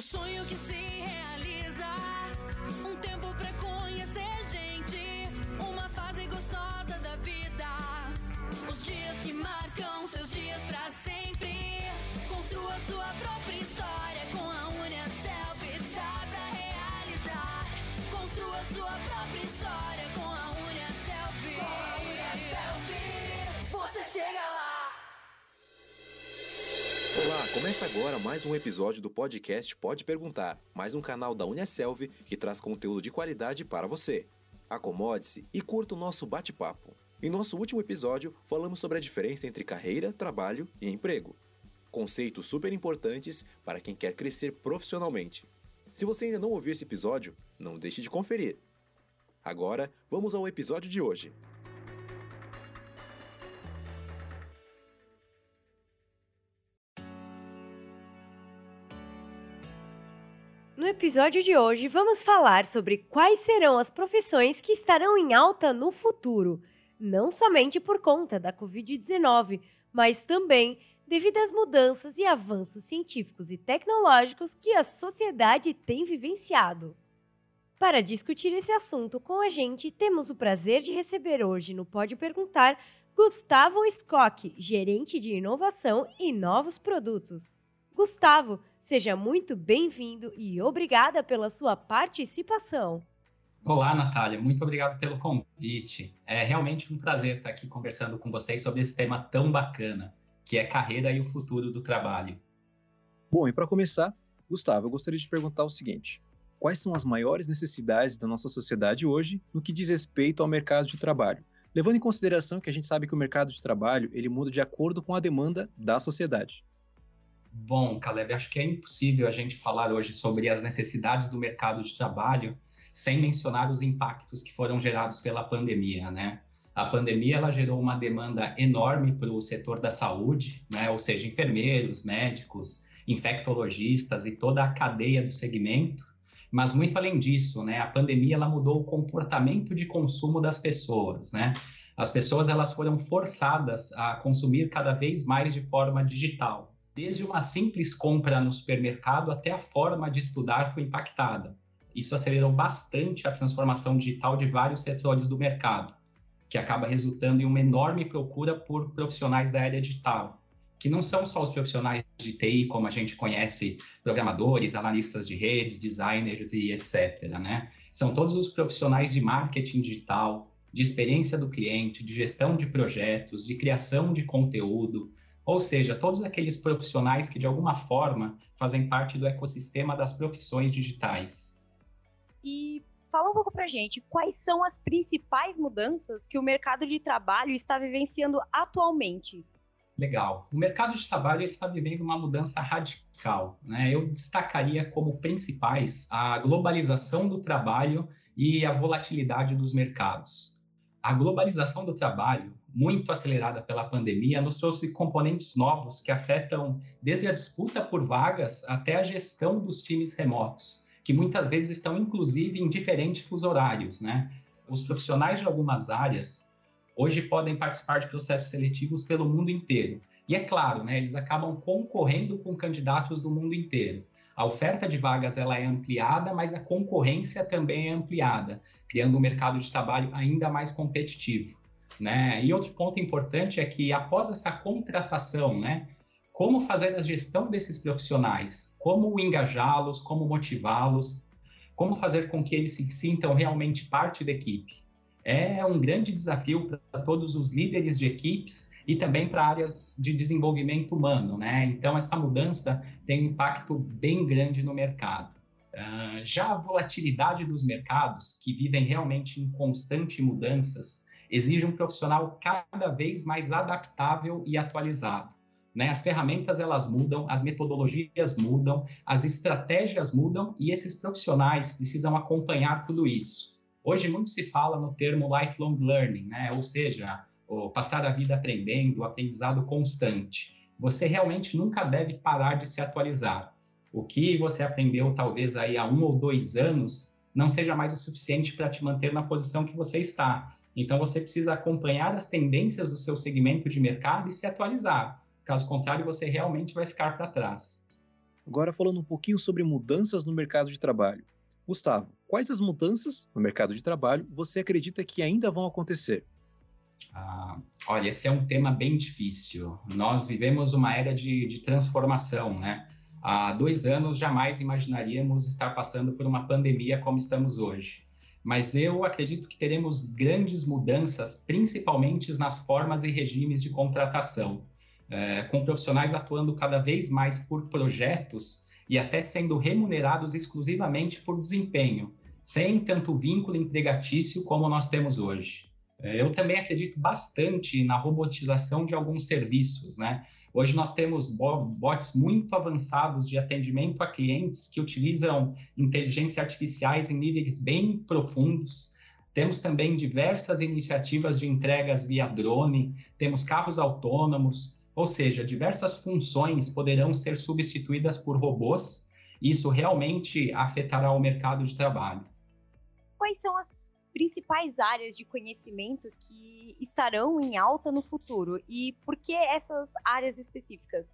O sonho que se realiza. Um tempo pra conhecer gente. Uma fase gostosa da vida. Os dias que marcam seus dias pra sempre. Construa sua própria começa agora mais um episódio do podcast Pode Perguntar, mais um canal da Uniaselv que traz conteúdo de qualidade para você. Acomode-se e curta o nosso bate-papo. Em nosso último episódio, falamos sobre a diferença entre carreira, trabalho e emprego. Conceitos super importantes para quem quer crescer profissionalmente. Se você ainda não ouviu esse episódio, não deixe de conferir. Agora, vamos ao episódio de hoje. Episódio de hoje, vamos falar sobre quais serão as profissões que estarão em alta no futuro, não somente por conta da Covid-19, mas também devido às mudanças e avanços científicos e tecnológicos que a sociedade tem vivenciado. Para discutir esse assunto com a gente, temos o prazer de receber hoje no Pode Perguntar Gustavo Skock, gerente de inovação e novos produtos. Gustavo, Seja muito bem-vindo e obrigada pela sua participação. Olá, Natália, muito obrigado pelo convite. É realmente um prazer estar aqui conversando com vocês sobre esse tema tão bacana, que é carreira e o futuro do trabalho. Bom, e para começar, Gustavo, eu gostaria de perguntar o seguinte: quais são as maiores necessidades da nossa sociedade hoje no que diz respeito ao mercado de trabalho? Levando em consideração que a gente sabe que o mercado de trabalho ele muda de acordo com a demanda da sociedade. Bom, Caleb, acho que é impossível a gente falar hoje sobre as necessidades do mercado de trabalho sem mencionar os impactos que foram gerados pela pandemia, né? A pandemia ela gerou uma demanda enorme para o setor da saúde, né? Ou seja, enfermeiros, médicos, infectologistas e toda a cadeia do segmento. Mas muito além disso, né? A pandemia ela mudou o comportamento de consumo das pessoas, né? As pessoas elas foram forçadas a consumir cada vez mais de forma digital desde uma simples compra no supermercado até a forma de estudar foi impactada. Isso acelerou bastante a transformação digital de vários setores do mercado, que acaba resultando em uma enorme procura por profissionais da área digital, que não são só os profissionais de TI, como a gente conhece, programadores, analistas de redes, designers e etc. Né? São todos os profissionais de marketing digital, de experiência do cliente, de gestão de projetos, de criação de conteúdo, ou seja, todos aqueles profissionais que de alguma forma fazem parte do ecossistema das profissões digitais. E fala um pouco pra gente, quais são as principais mudanças que o mercado de trabalho está vivenciando atualmente? Legal. O mercado de trabalho está vivendo uma mudança radical. Né? Eu destacaria como principais a globalização do trabalho e a volatilidade dos mercados. A globalização do trabalho, muito acelerada pela pandemia, nos trouxe componentes novos que afetam desde a disputa por vagas até a gestão dos times remotos, que muitas vezes estão inclusive em diferentes fuso horários, né? Os profissionais de algumas áreas hoje podem participar de processos seletivos pelo mundo inteiro. E é claro, né, eles acabam concorrendo com candidatos do mundo inteiro. A oferta de vagas ela é ampliada, mas a concorrência também é ampliada, criando um mercado de trabalho ainda mais competitivo. Né? E outro ponto importante é que após essa contratação, né, como fazer a gestão desses profissionais, como engajá-los, como motivá-los, como fazer com que eles se sintam realmente parte da equipe. É um grande desafio para todos os líderes de equipes e também para áreas de desenvolvimento humano, né? Então, essa mudança tem um impacto bem grande no mercado. Uh, já a volatilidade dos mercados, que vivem realmente em constante mudanças, exige um profissional cada vez mais adaptável e atualizado. Né? As ferramentas elas mudam, as metodologias mudam, as estratégias mudam e esses profissionais precisam acompanhar tudo isso. Hoje muito se fala no termo lifelong learning, né? ou seja, passar a vida aprendendo, o aprendizado constante. Você realmente nunca deve parar de se atualizar. O que você aprendeu talvez aí há um ou dois anos não seja mais o suficiente para te manter na posição que você está. Então você precisa acompanhar as tendências do seu segmento de mercado e se atualizar. Caso contrário, você realmente vai ficar para trás. Agora falando um pouquinho sobre mudanças no mercado de trabalho. Gustavo, quais as mudanças no mercado de trabalho você acredita que ainda vão acontecer? Ah, olha, esse é um tema bem difícil. Nós vivemos uma era de, de transformação, né? Há dois anos jamais imaginaríamos estar passando por uma pandemia como estamos hoje. Mas eu acredito que teremos grandes mudanças, principalmente nas formas e regimes de contratação, é, com profissionais atuando cada vez mais por projetos e até sendo remunerados exclusivamente por desempenho, sem tanto vínculo empregatício como nós temos hoje. É, eu também acredito bastante na robotização de alguns serviços, né? Hoje nós temos bots muito avançados de atendimento a clientes que utilizam inteligência artificiais em níveis bem profundos. Temos também diversas iniciativas de entregas via drone, temos carros autônomos, ou seja, diversas funções poderão ser substituídas por robôs. Isso realmente afetará o mercado de trabalho. Quais são as principais áreas de conhecimento que estarão em alta no futuro e por que essas áreas específicas?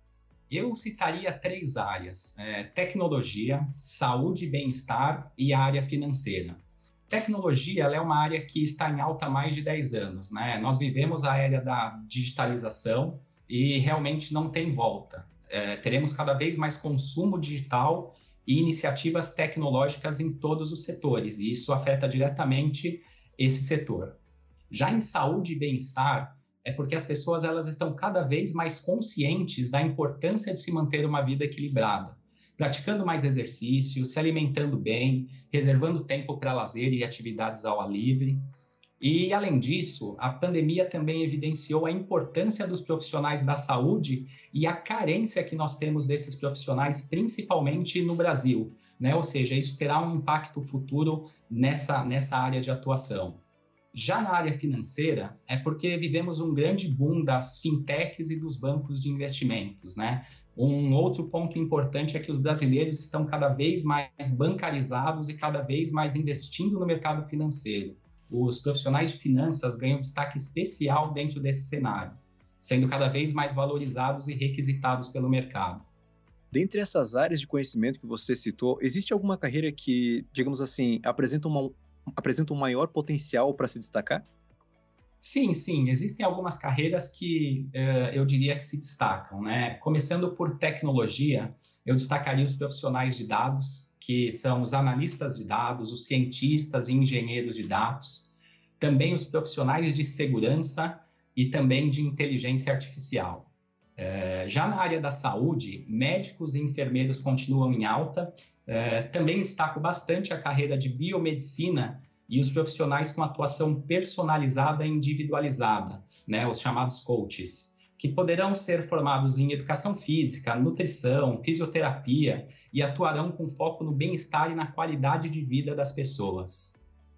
Eu citaria três áreas: é, tecnologia, saúde e bem-estar e a área financeira. Tecnologia é uma área que está em alta há mais de 10 anos. Né? Nós vivemos a era da digitalização e realmente não tem volta. É, teremos cada vez mais consumo digital e iniciativas tecnológicas em todos os setores, e isso afeta diretamente esse setor. Já em saúde e bem-estar, é porque as pessoas elas estão cada vez mais conscientes da importância de se manter uma vida equilibrada, praticando mais exercício, se alimentando bem, reservando tempo para lazer e atividades ao ar livre. E, além disso, a pandemia também evidenciou a importância dos profissionais da saúde e a carência que nós temos desses profissionais, principalmente no Brasil. Né? Ou seja, isso terá um impacto futuro nessa, nessa área de atuação. Já na área financeira, é porque vivemos um grande boom das fintechs e dos bancos de investimentos. Né? Um outro ponto importante é que os brasileiros estão cada vez mais bancarizados e cada vez mais investindo no mercado financeiro os profissionais de finanças ganham destaque especial dentro desse cenário, sendo cada vez mais valorizados e requisitados pelo mercado. Dentre essas áreas de conhecimento que você citou, existe alguma carreira que, digamos assim, apresenta, uma, apresenta um maior potencial para se destacar? Sim, sim, existem algumas carreiras que uh, eu diria que se destacam, né? Começando por tecnologia, eu destacaria os profissionais de dados, que são os analistas de dados, os cientistas e engenheiros de dados, também os profissionais de segurança e também de inteligência artificial. É, já na área da saúde, médicos e enfermeiros continuam em alta. É, também destaco bastante a carreira de biomedicina e os profissionais com atuação personalizada e individualizada, né, os chamados coaches que poderão ser formados em educação física, nutrição, fisioterapia e atuarão com foco no bem-estar e na qualidade de vida das pessoas.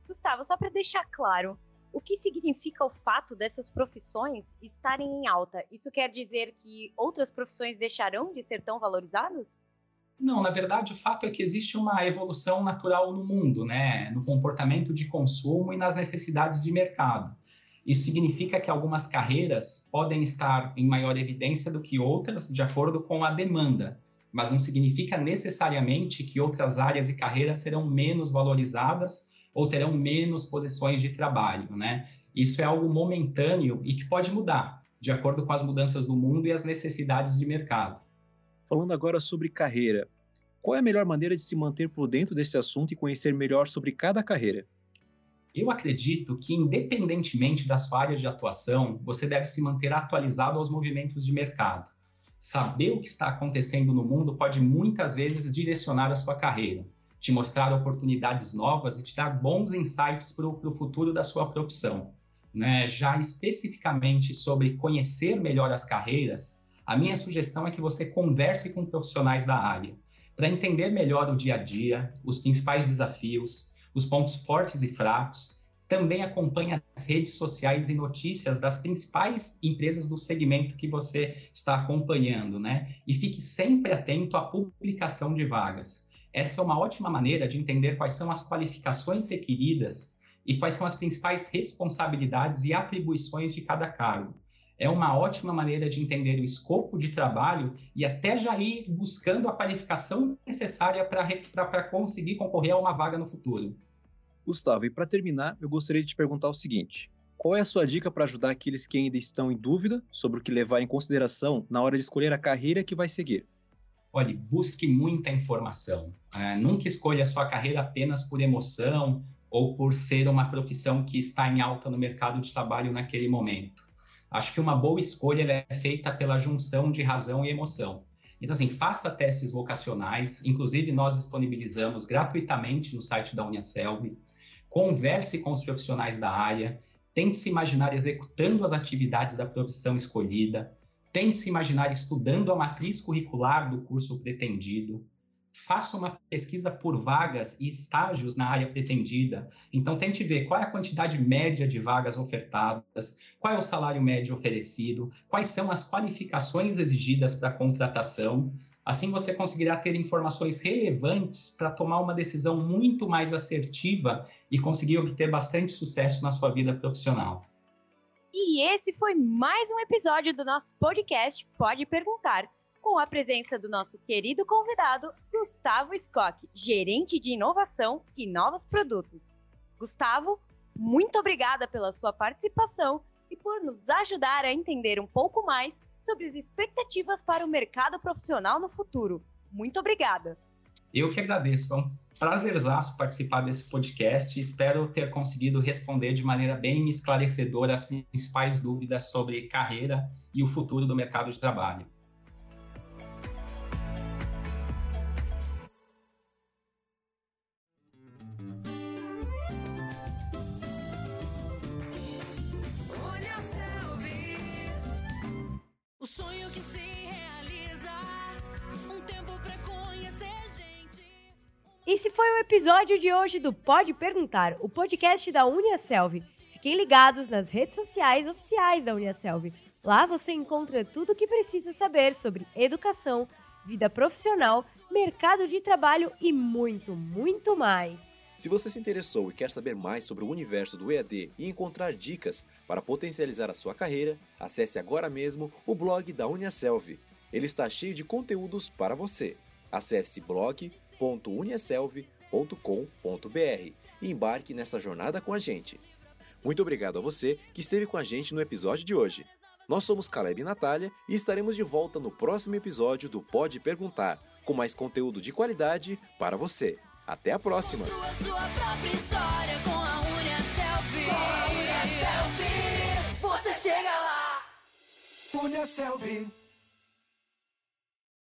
Gustavo, só para deixar claro, o que significa o fato dessas profissões estarem em alta? Isso quer dizer que outras profissões deixarão de ser tão valorizadas? Não, na verdade, o fato é que existe uma evolução natural no mundo, né? no comportamento de consumo e nas necessidades de mercado. Isso significa que algumas carreiras podem estar em maior evidência do que outras, de acordo com a demanda, mas não significa necessariamente que outras áreas e carreiras serão menos valorizadas ou terão menos posições de trabalho, né? Isso é algo momentâneo e que pode mudar, de acordo com as mudanças do mundo e as necessidades de mercado. Falando agora sobre carreira, qual é a melhor maneira de se manter por dentro desse assunto e conhecer melhor sobre cada carreira? Eu acredito que, independentemente da sua área de atuação, você deve se manter atualizado aos movimentos de mercado. Saber o que está acontecendo no mundo pode muitas vezes direcionar a sua carreira, te mostrar oportunidades novas e te dar bons insights para o futuro da sua profissão. Né? Já especificamente sobre conhecer melhor as carreiras, a minha sugestão é que você converse com profissionais da área, para entender melhor o dia a dia, os principais desafios, os pontos fortes e fracos, também acompanhe as redes sociais e notícias das principais empresas do segmento que você está acompanhando, né? E fique sempre atento à publicação de vagas. Essa é uma ótima maneira de entender quais são as qualificações requeridas e quais são as principais responsabilidades e atribuições de cada cargo. É uma ótima maneira de entender o escopo de trabalho e até já ir buscando a qualificação necessária para conseguir concorrer a uma vaga no futuro. Gustavo, e para terminar, eu gostaria de te perguntar o seguinte: qual é a sua dica para ajudar aqueles que ainda estão em dúvida sobre o que levar em consideração na hora de escolher a carreira que vai seguir? Olhe, busque muita informação. É, nunca escolha a sua carreira apenas por emoção ou por ser uma profissão que está em alta no mercado de trabalho naquele momento. Acho que uma boa escolha é feita pela junção de razão e emoção. Então, assim, faça testes vocacionais, inclusive nós disponibilizamos gratuitamente no site da Uniaselv. Converse com os profissionais da área, tente se imaginar executando as atividades da profissão escolhida, tente se imaginar estudando a matriz curricular do curso pretendido, faça uma pesquisa por vagas e estágios na área pretendida. Então, tente ver qual é a quantidade média de vagas ofertadas, qual é o salário médio oferecido, quais são as qualificações exigidas para contratação. Assim, você conseguirá ter informações relevantes para tomar uma decisão muito mais assertiva e conseguir obter bastante sucesso na sua vida profissional. E esse foi mais um episódio do nosso podcast Pode Perguntar com a presença do nosso querido convidado, Gustavo Skock, gerente de inovação e novos produtos. Gustavo, muito obrigada pela sua participação e por nos ajudar a entender um pouco mais sobre as expectativas para o mercado profissional no futuro. Muito obrigada. Eu que agradeço, foi um prazerzaço participar desse podcast. Espero ter conseguido responder de maneira bem esclarecedora as principais dúvidas sobre carreira e o futuro do mercado de trabalho. Esse foi o episódio de hoje do Pode Perguntar, o podcast da Uniaselv. Fiquem ligados nas redes sociais oficiais da Uniaselv. Lá você encontra tudo o que precisa saber sobre educação, vida profissional, mercado de trabalho e muito, muito mais. Se você se interessou e quer saber mais sobre o universo do EAD e encontrar dicas para potencializar a sua carreira, acesse agora mesmo o blog da Uniaselv. Ele está cheio de conteúdos para você. Acesse blog www.uniaselv.com.br e embarque nessa jornada com a gente. Muito obrigado a você que esteve com a gente no episódio de hoje. Nós somos Caleb e Natália e estaremos de volta no próximo episódio do Pode Perguntar, com mais conteúdo de qualidade para você. Até a próxima! Você chega lá!